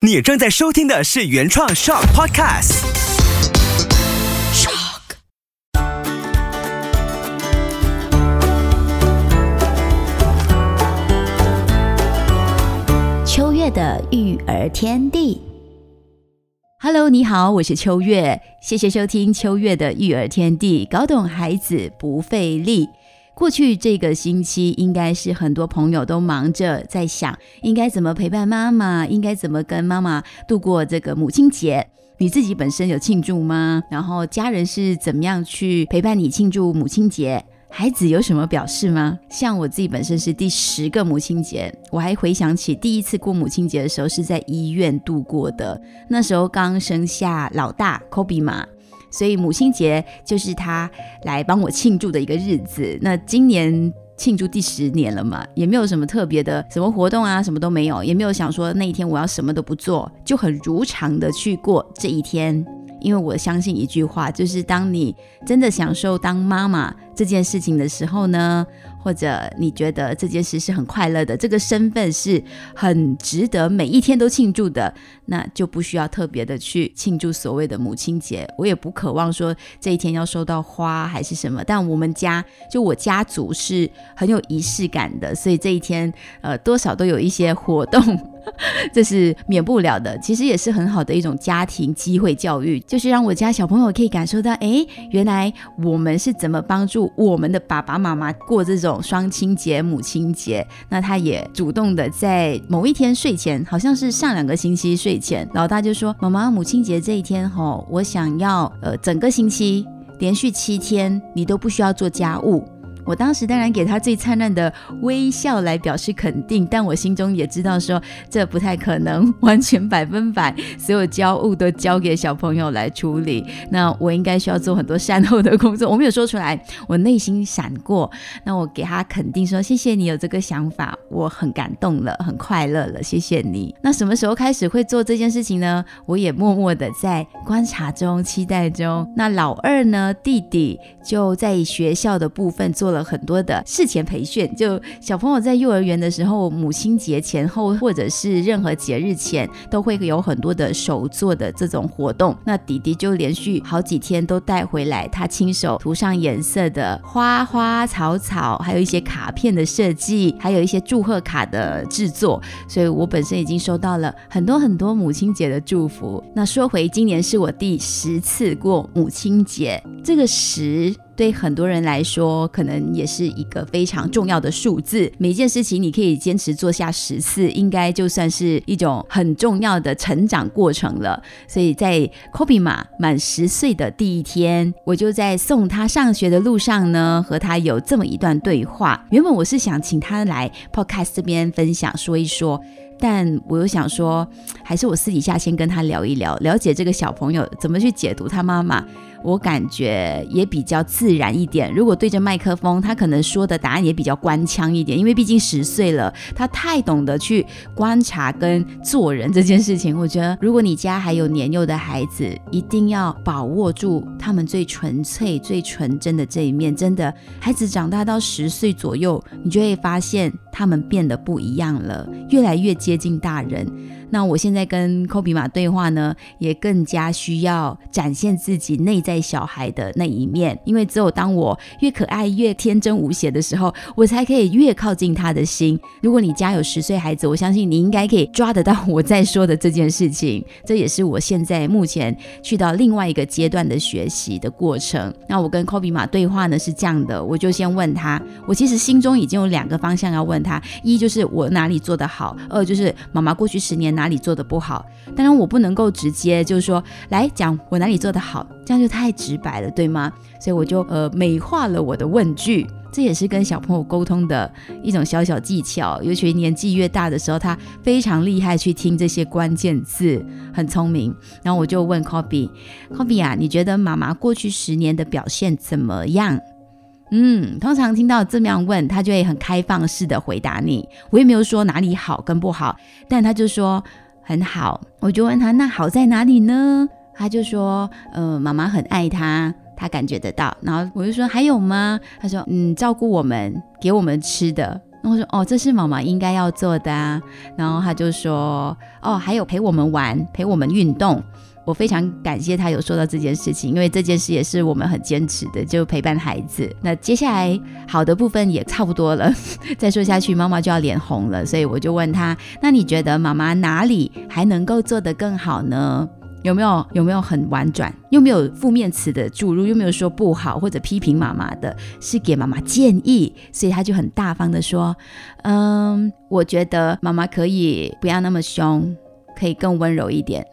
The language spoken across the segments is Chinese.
你正在收听的是原创 Shock Podcast。Shock。秋月的育儿天地。Hello，你好，我是秋月，谢谢收听秋月的育儿天地，搞懂孩子不费力。过去这个星期，应该是很多朋友都忙着在想，应该怎么陪伴妈妈，应该怎么跟妈妈度过这个母亲节。你自己本身有庆祝吗？然后家人是怎么样去陪伴你庆祝母亲节？孩子有什么表示吗？像我自己本身是第十个母亲节，我还回想起第一次过母亲节的时候是在医院度过的，那时候刚生下老大科比嘛。所以母亲节就是他来帮我庆祝的一个日子。那今年庆祝第十年了嘛，也没有什么特别的什么活动啊，什么都没有，也没有想说那一天我要什么都不做，就很如常的去过这一天。因为我相信一句话，就是当你真的享受当妈妈这件事情的时候呢。或者你觉得这件事是很快乐的，这个身份是很值得每一天都庆祝的，那就不需要特别的去庆祝所谓的母亲节。我也不渴望说这一天要收到花还是什么，但我们家就我家族是很有仪式感的，所以这一天呃多少都有一些活动，这是免不了的。其实也是很好的一种家庭机会教育，就是让我家小朋友可以感受到，哎，原来我们是怎么帮助我们的爸爸妈妈过这种。双亲节、母亲节，那他也主动的在某一天睡前，好像是上两个星期睡前，老大就说：“妈妈，母亲节这一天吼，我想要呃整个星期连续七天，你都不需要做家务。”我当时当然给他最灿烂的微笑来表示肯定，但我心中也知道说这不太可能，完全百分百所有家务都交给小朋友来处理。那我应该需要做很多善后的工作。我没有说出来，我内心闪过。那我给他肯定说谢谢你有这个想法，我很感动了，很快乐了，谢谢你。那什么时候开始会做这件事情呢？我也默默的在观察中、期待中。那老二呢，弟弟就在学校的部分做了。很多的事前培训，就小朋友在幼儿园的时候，母亲节前后或者是任何节日前，都会有很多的手做的这种活动。那弟弟就连续好几天都带回来，他亲手涂上颜色的花花草草，还有一些卡片的设计，还有一些祝贺卡的制作。所以我本身已经收到了很多很多母亲节的祝福。那说回今年是我第十次过母亲节，这个十。对很多人来说，可能也是一个非常重要的数字。每件事情你可以坚持做下十次，应该就算是一种很重要的成长过程了。所以在 Kobe 马满十岁的第一天，我就在送他上学的路上呢，和他有这么一段对话。原本我是想请他来 Podcast 这边分享说一说。但我又想说，还是我私底下先跟他聊一聊，了解这个小朋友怎么去解读他妈妈。我感觉也比较自然一点。如果对着麦克风，他可能说的答案也比较官腔一点，因为毕竟十岁了，他太懂得去观察跟做人这件事情。我觉得，如果你家还有年幼的孩子，一定要把握住他们最纯粹、最纯真的这一面。真的，孩子长大到十岁左右，你就会发现他们变得不一样了，越来越。接近大人，那我现在跟科比马对话呢，也更加需要展现自己内在小孩的那一面，因为只有当我越可爱、越天真无邪的时候，我才可以越靠近他的心。如果你家有十岁孩子，我相信你应该可以抓得到我在说的这件事情。这也是我现在目前去到另外一个阶段的学习的过程。那我跟科比马对话呢是这样的，我就先问他，我其实心中已经有两个方向要问他：一就是我哪里做得好，二就。是妈妈过去十年哪里做的不好？当然我不能够直接就是说来讲我哪里做的好，这样就太直白了，对吗？所以我就呃美化了我的问句，这也是跟小朋友沟通的一种小小技巧。尤其年纪越大的时候，他非常厉害去听这些关键字，很聪明。然后我就问 Kobe，Kobe 啊，你觉得妈妈过去十年的表现怎么样？嗯，通常听到这么样问，他就会很开放式的回答你。我也没有说哪里好跟不好，但他就说很好。我就问他，那好在哪里呢？他就说，呃，妈妈很爱他，他感觉得到。然后我就说还有吗？他说，嗯，照顾我们，给我们吃的。然后我说哦，这是妈妈应该要做的啊。然后他就说哦，还有陪我们玩，陪我们运动。我非常感谢他有说到这件事情，因为这件事也是我们很坚持的，就陪伴孩子。那接下来好的部分也差不多了，再说下去妈妈就要脸红了，所以我就问他：那你觉得妈妈哪里还能够做得更好呢？有没有有没有很婉转，又没有负面词的注入，又没有说不好或者批评妈妈的，是给妈妈建议，所以他就很大方的说：嗯，我觉得妈妈可以不要那么凶，可以更温柔一点。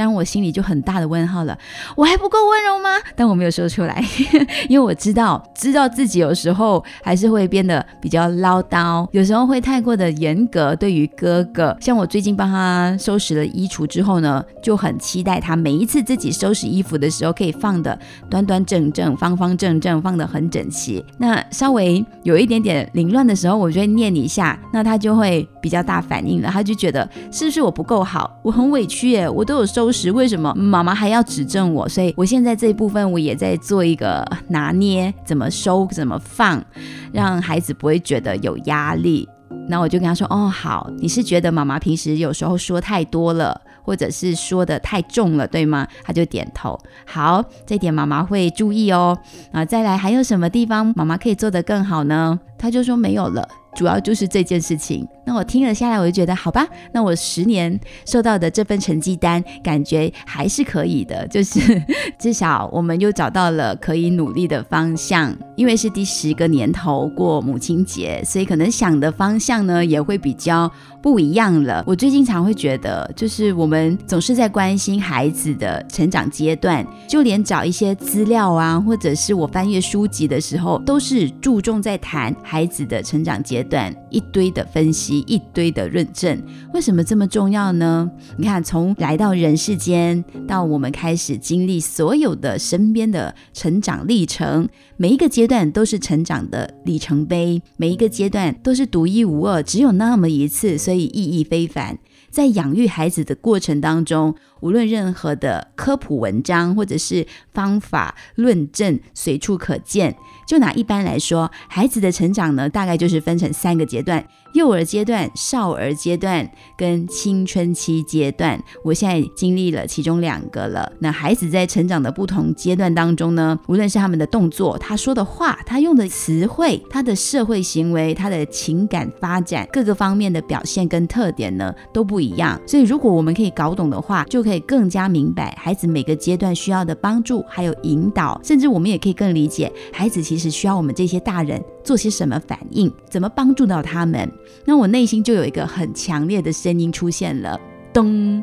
但我心里就很大的问号了，我还不够温柔吗？但我没有说出来，因为我知道，知道自己有时候还是会变得比较唠叨，有时候会太过的严格。对于哥哥，像我最近帮他收拾了衣橱之后呢，就很期待他每一次自己收拾衣服的时候，可以放的端端正正、方方正正，放的很整齐。那稍微有一点点凌乱的时候，我就会念一下，那他就会比较大反应了。他就觉得是不是我不够好？我很委屈耶，我都有收。拾为什么妈妈还要指正我？所以我现在这一部分我也在做一个拿捏，怎么收怎么放，让孩子不会觉得有压力。那我就跟他说：“哦，好，你是觉得妈妈平时有时候说太多了，或者是说的太重了，对吗？”他就点头。好，这点妈妈会注意哦。啊，再来还有什么地方妈妈可以做得更好呢？他就说没有了。主要就是这件事情，那我听了下来，我就觉得好吧，那我十年收到的这份成绩单，感觉还是可以的，就是 至少我们又找到了可以努力的方向。因为是第十个年头过母亲节，所以可能想的方向呢也会比较不一样了。我最近常会觉得，就是我们总是在关心孩子的成长阶段，就连找一些资料啊，或者是我翻阅书籍的时候，都是注重在谈孩子的成长阶。段一堆的分析，一堆的论证，为什么这么重要呢？你看，从来到人世间，到我们开始经历所有的身边的成长历程，每一个阶段都是成长的里程碑，每一个阶段都是独一无二，只有那么一次，所以意义非凡。在养育孩子的过程当中，无论任何的科普文章或者是方法论证，随处可见。就拿一般来说，孩子的成长呢，大概就是分成三个阶段。幼儿阶段、少儿阶段跟青春期阶段，我现在经历了其中两个了。那孩子在成长的不同阶段当中呢，无论是他们的动作、他说的话、他用的词汇、他的社会行为、他的情感发展各个方面的表现跟特点呢，都不一样。所以，如果我们可以搞懂的话，就可以更加明白孩子每个阶段需要的帮助还有引导，甚至我们也可以更理解孩子其实需要我们这些大人做些什么反应，怎么帮助到他们。那我内心就有一个很强烈的声音出现了，咚！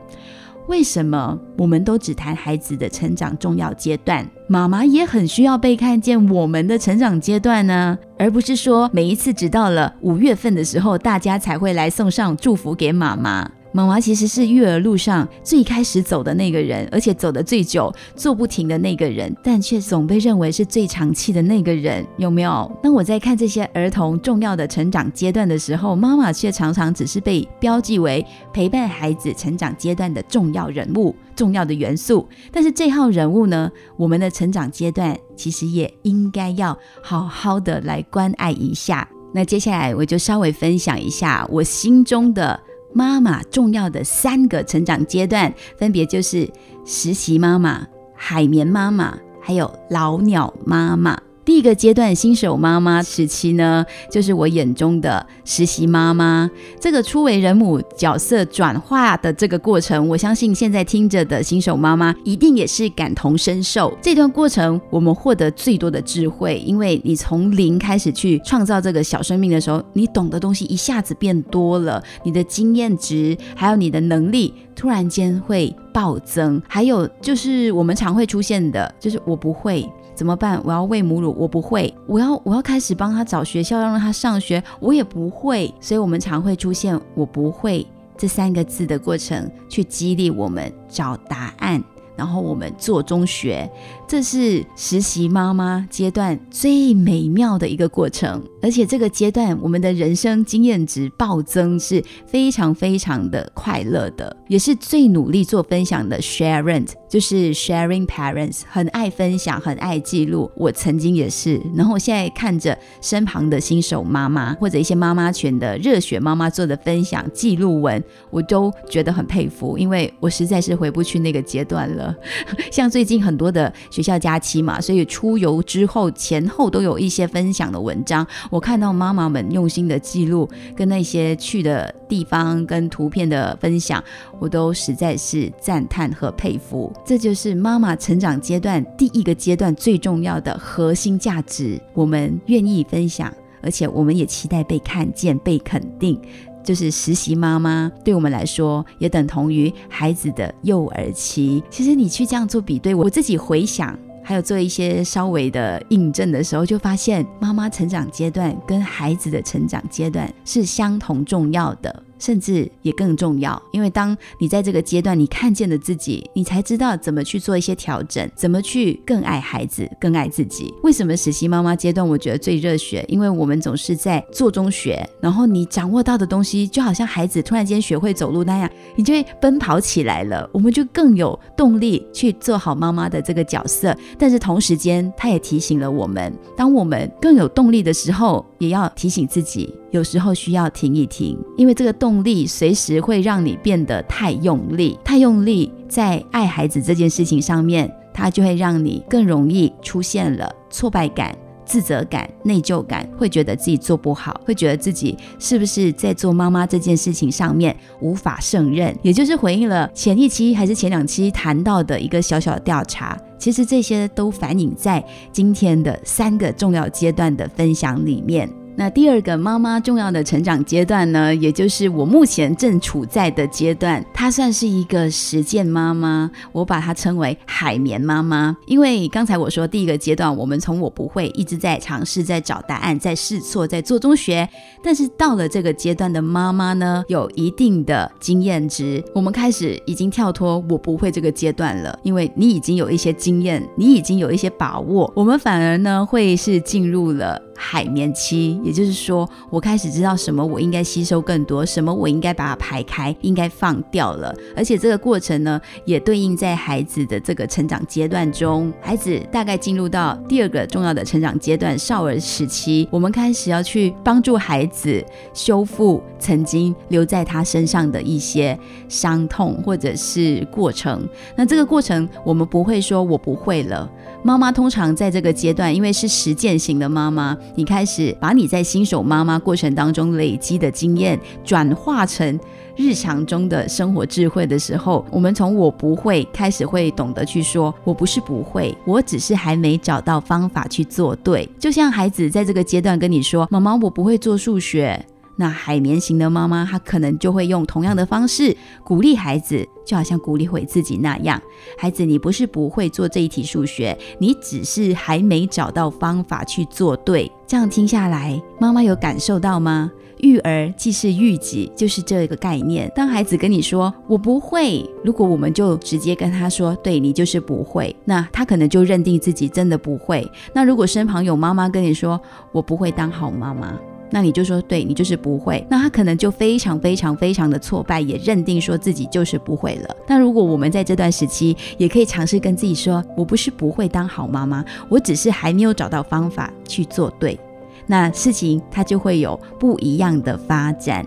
为什么我们都只谈孩子的成长重要阶段？妈妈也很需要被看见我们的成长阶段呢，而不是说每一次只到了五月份的时候，大家才会来送上祝福给妈妈。妈妈其实是育儿路上最开始走的那个人，而且走的最久、做不停的那个人，但却总被认为是最长气的那个人，有没有？当我在看这些儿童重要的成长阶段的时候，妈妈却常常只是被标记为陪伴孩子成长阶段的重要人物、重要的元素。但是这号人物呢，我们的成长阶段其实也应该要好好的来关爱一下。那接下来我就稍微分享一下我心中的。妈妈重要的三个成长阶段，分别就是实习妈妈、海绵妈妈，还有老鸟妈妈。第一个阶段，新手妈妈时期呢，就是我眼中的实习妈妈。这个初为人母角色转化的这个过程，我相信现在听着的新手妈妈一定也是感同身受。这段过程，我们获得最多的智慧，因为你从零开始去创造这个小生命的时候，你懂的东西一下子变多了，你的经验值还有你的能力突然间会暴增。还有就是我们常会出现的，就是我不会。怎么办？我要喂母乳，我不会。我要我要开始帮他找学校，要让他上学，我也不会。所以，我们常会出现“我不会”这三个字的过程，去激励我们找答案。然后我们做中学，这是实习妈妈阶段最美妙的一个过程。而且这个阶段，我们的人生经验值暴增，是非常非常的快乐的，也是最努力做分享的。Sharing 就是 Sharing Parents，很爱分享，很爱记录。我曾经也是，然后我现在看着身旁的新手妈妈或者一些妈妈群的热血妈妈做的分享记录文，我都觉得很佩服，因为我实在是回不去那个阶段了。像最近很多的学校假期嘛，所以出游之后前后都有一些分享的文章。我看到妈妈们用心的记录，跟那些去的地方跟图片的分享，我都实在是赞叹和佩服。这就是妈妈成长阶段第一个阶段最重要的核心价值。我们愿意分享，而且我们也期待被看见、被肯定。就是实习妈妈对我们来说，也等同于孩子的幼儿期。其实你去这样做比对，我自己回想。还有做一些稍微的印证的时候，就发现妈妈成长阶段跟孩子的成长阶段是相同重要的。甚至也更重要，因为当你在这个阶段，你看见了自己，你才知道怎么去做一些调整，怎么去更爱孩子，更爱自己。为什么实习妈妈阶段我觉得最热血？因为我们总是在做中学，然后你掌握到的东西，就好像孩子突然间学会走路那样，你就会奔跑起来了。我们就更有动力去做好妈妈的这个角色。但是同时间，他也提醒了我们，当我们更有动力的时候，也要提醒自己。有时候需要停一停，因为这个动力随时会让你变得太用力，太用力在爱孩子这件事情上面，它就会让你更容易出现了挫败感、自责感、内疚感，会觉得自己做不好，会觉得自己是不是在做妈妈这件事情上面无法胜任，也就是回应了前一期还是前两期谈到的一个小小的调查。其实这些都反映在今天的三个重要阶段的分享里面。那第二个妈妈重要的成长阶段呢，也就是我目前正处在的阶段，她算是一个实践妈妈，我把它称为海绵妈妈。因为刚才我说第一个阶段，我们从我不会一直在尝试，在找答案，在试错，在做中学。但是到了这个阶段的妈妈呢，有一定的经验值，我们开始已经跳脱我不会这个阶段了，因为你已经有一些经验，你已经有一些把握，我们反而呢会是进入了。海绵期，也就是说，我开始知道什么我应该吸收更多，什么我应该把它排开，应该放掉了。而且这个过程呢，也对应在孩子的这个成长阶段中。孩子大概进入到第二个重要的成长阶段——少儿时期，我们开始要去帮助孩子修复曾经留在他身上的一些伤痛或者是过程。那这个过程，我们不会说我不会了。妈妈通常在这个阶段，因为是实践型的妈妈。你开始把你在新手妈妈过程当中累积的经验转化成日常中的生活智慧的时候，我们从我不会开始会懂得去说，我不是不会，我只是还没找到方法去做对。就像孩子在这个阶段跟你说：“妈妈，我不会做数学。”那海绵型的妈妈，她可能就会用同样的方式鼓励孩子，就好像鼓励回自己那样。孩子，你不是不会做这一题数学，你只是还没找到方法去做对。这样听下来，妈妈有感受到吗？育儿既是育己，就是这个概念。当孩子跟你说“我不会”，如果我们就直接跟他说“对你就是不会”，那他可能就认定自己真的不会。那如果身旁有妈妈跟你说“我不会当好妈妈”，那你就说，对你就是不会，那他可能就非常非常非常的挫败，也认定说自己就是不会了。那如果我们在这段时期，也可以尝试跟自己说，我不是不会当好妈妈，我只是还没有找到方法去做对，那事情它就会有不一样的发展。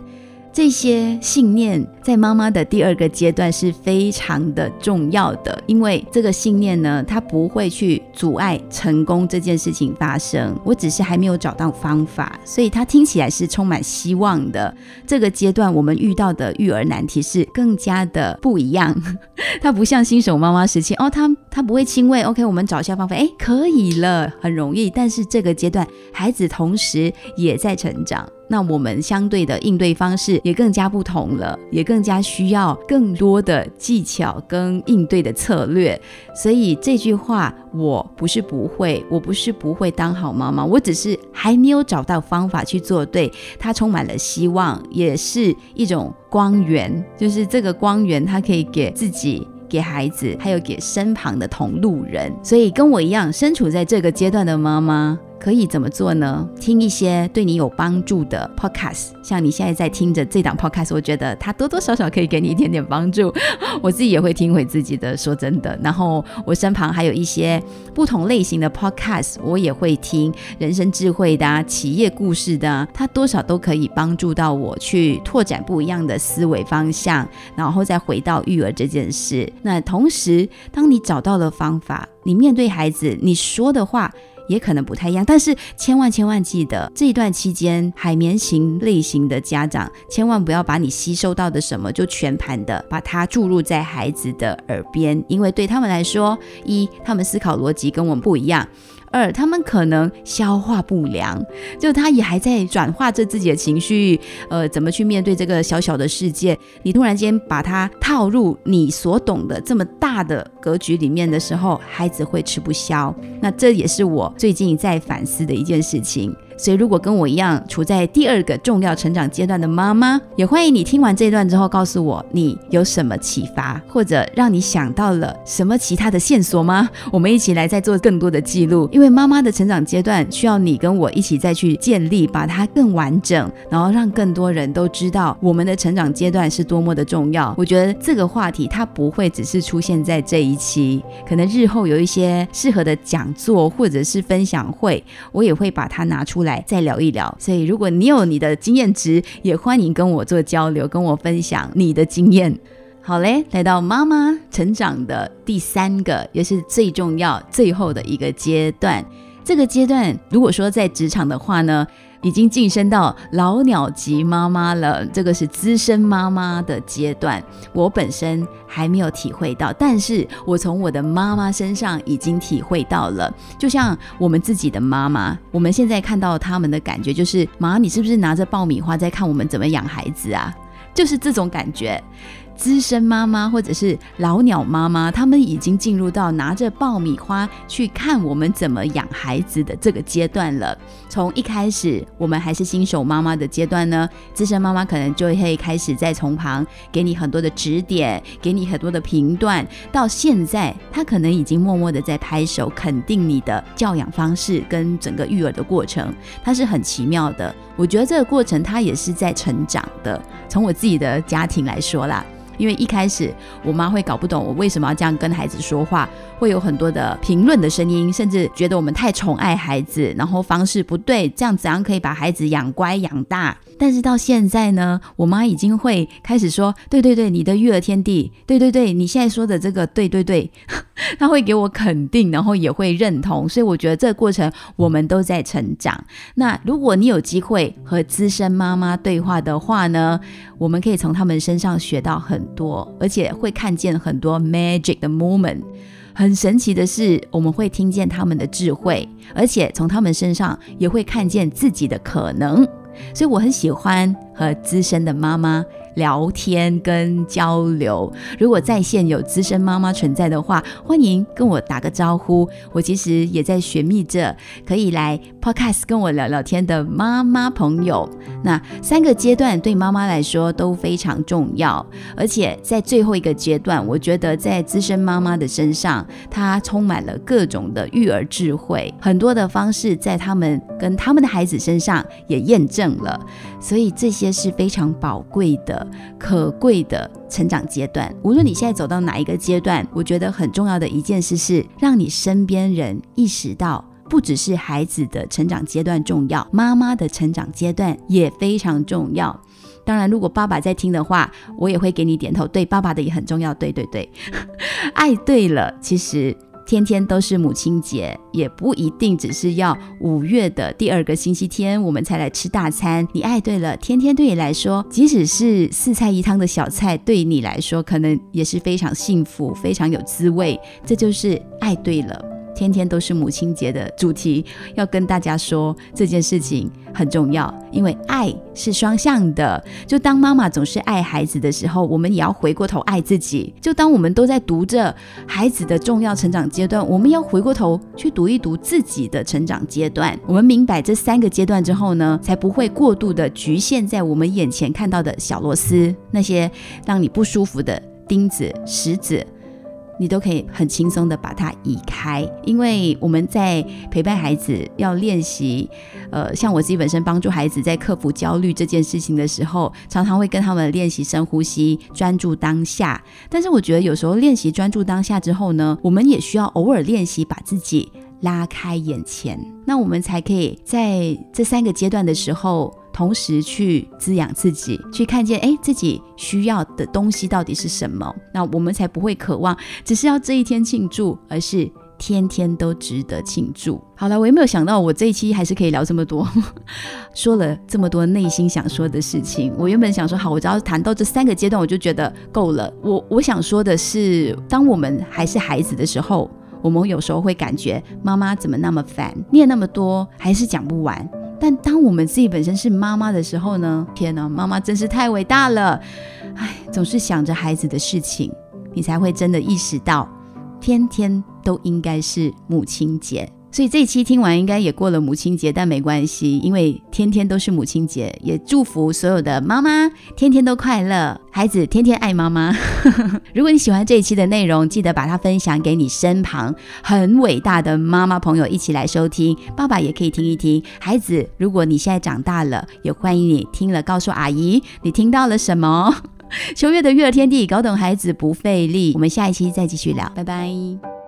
这些信念在妈妈的第二个阶段是非常的重要的，因为这个信念呢，它不会去阻碍成功这件事情发生。我只是还没有找到方法，所以它听起来是充满希望的。这个阶段我们遇到的育儿难题是更加的不一样，它不像新手妈妈时期哦，他他不会亲喂，OK，我们找一下方法，哎，可以了，很容易。但是这个阶段，孩子同时也在成长。那我们相对的应对方式也更加不同了，也更加需要更多的技巧跟应对的策略。所以这句话，我不是不会，我不是不会当好妈妈，我只是还没有找到方法去做对。它充满了希望，也是一种光源，就是这个光源，它可以给自己。给孩子，还有给身旁的同路人。所以跟我一样身处在这个阶段的妈妈。可以怎么做呢？听一些对你有帮助的 podcast，像你现在在听着这档 podcast，我觉得它多多少少可以给你一点点帮助。我自己也会听回自己的，说真的。然后我身旁还有一些不同类型的 podcast，我也会听人生智慧的、企业故事的，它多少都可以帮助到我去拓展不一样的思维方向，然后再回到育儿这件事。那同时，当你找到了方法，你面对孩子，你说的话。也可能不太一样，但是千万千万记得，这一段期间，海绵型类型的家长千万不要把你吸收到的什么就全盘的把它注入在孩子的耳边，因为对他们来说，一他们思考逻辑跟我们不一样。二，他们可能消化不良，就他也还在转化着自己的情绪，呃，怎么去面对这个小小的世界？你突然间把它套入你所懂的这么大的格局里面的时候，孩子会吃不消。那这也是我最近在反思的一件事情。所以，如果跟我一样处在第二个重要成长阶段的妈妈，也欢迎你听完这段之后告诉我你有什么启发，或者让你想到了什么其他的线索吗？我们一起来再做更多的记录，因为妈妈的成长阶段需要你跟我一起再去建立，把它更完整，然后让更多人都知道我们的成长阶段是多么的重要。我觉得这个话题它不会只是出现在这一期，可能日后有一些适合的讲座或者是分享会，我也会把它拿出来。来再聊一聊，所以如果你有你的经验值，也欢迎跟我做交流，跟我分享你的经验。好嘞，来到妈妈成长的第三个，也是最重要、最后的一个阶段。这个阶段，如果说在职场的话呢？已经晋升到老鸟级妈妈了，这个是资深妈妈的阶段。我本身还没有体会到，但是我从我的妈妈身上已经体会到了。就像我们自己的妈妈，我们现在看到他们的感觉就是：妈，你是不是拿着爆米花在看我们怎么养孩子啊？就是这种感觉。资深妈妈或者是老鸟妈妈，他们已经进入到拿着爆米花去看我们怎么养孩子的这个阶段了。从一开始我们还是新手妈妈的阶段呢，资深妈妈可能就会开始在从旁给你很多的指点，给你很多的评断。到现在，她可能已经默默的在拍手肯定你的教养方式跟整个育儿的过程，它是很奇妙的。我觉得这个过程它也是在成长的。从我自己的家庭来说啦。因为一开始我妈会搞不懂我为什么要这样跟孩子说话，会有很多的评论的声音，甚至觉得我们太宠爱孩子，然后方式不对，这样怎样可以把孩子养乖养大？但是到现在呢，我妈已经会开始说：“对对对，你的育儿天地，对对对，你现在说的这个，对对对。”他会给我肯定，然后也会认同，所以我觉得这个过程我们都在成长。那如果你有机会和资深妈妈对话的话呢，我们可以从他们身上学到很多，而且会看见很多 magic 的 moment。很神奇的是，我们会听见他们的智慧，而且从他们身上也会看见自己的可能。所以我很喜欢和资深的妈妈。聊天跟交流，如果在线有资深妈妈存在的话，欢迎跟我打个招呼。我其实也在寻觅着可以来 Podcast 跟我聊聊天的妈妈朋友。那三个阶段对妈妈来说都非常重要，而且在最后一个阶段，我觉得在资深妈妈的身上，她充满了各种的育儿智慧，很多的方式在他们跟他们的孩子身上也验证了，所以这些是非常宝贵的。可贵的成长阶段，无论你现在走到哪一个阶段，我觉得很重要的一件事是，让你身边人意识到，不只是孩子的成长阶段重要，妈妈的成长阶段也非常重要。当然，如果爸爸在听的话，我也会给你点头，对，爸爸的也很重要。对对对，爱对了，其实。天天都是母亲节，也不一定只是要五月的第二个星期天我们才来吃大餐。你爱对了，天天对你来说，即使是四菜一汤的小菜，对你来说可能也是非常幸福、非常有滋味。这就是爱对了。天天都是母亲节的主题，要跟大家说这件事情很重要，因为爱是双向的。就当妈妈总是爱孩子的时候，我们也要回过头爱自己。就当我们都在读着孩子的重要成长阶段，我们要回过头去读一读自己的成长阶段。我们明白这三个阶段之后呢，才不会过度的局限在我们眼前看到的小螺丝那些让你不舒服的钉子、石子。你都可以很轻松的把它移开。因为我们在陪伴孩子要练习，呃，像我自己本身帮助孩子在克服焦虑这件事情的时候，常常会跟他们练习深呼吸，专注当下。但是我觉得有时候练习专注当下之后呢，我们也需要偶尔练习把自己拉开眼前，那我们才可以在这三个阶段的时候。同时去滋养自己，去看见哎自己需要的东西到底是什么，那我们才不会渴望只是要这一天庆祝，而是天天都值得庆祝。好了，我也没有想到我这一期还是可以聊这么多，说了这么多内心想说的事情。我原本想说好，我只要谈到这三个阶段，我就觉得够了。我我想说的是，当我们还是孩子的时候，我们有时候会感觉妈妈怎么那么烦，念那么多还是讲不完。但当我们自己本身是妈妈的时候呢？天哪，妈妈真是太伟大了！哎，总是想着孩子的事情，你才会真的意识到，天天都应该是母亲节。所以这一期听完，应该也过了母亲节，但没关系，因为天天都是母亲节，也祝福所有的妈妈天天都快乐，孩子天天爱妈妈。如果你喜欢这一期的内容，记得把它分享给你身旁很伟大的妈妈朋友一起来收听，爸爸也可以听一听。孩子，如果你现在长大了，也欢迎你听了告诉阿姨你听到了什么。秋月的育儿天地，搞懂孩子不费力。我们下一期再继续聊，拜拜。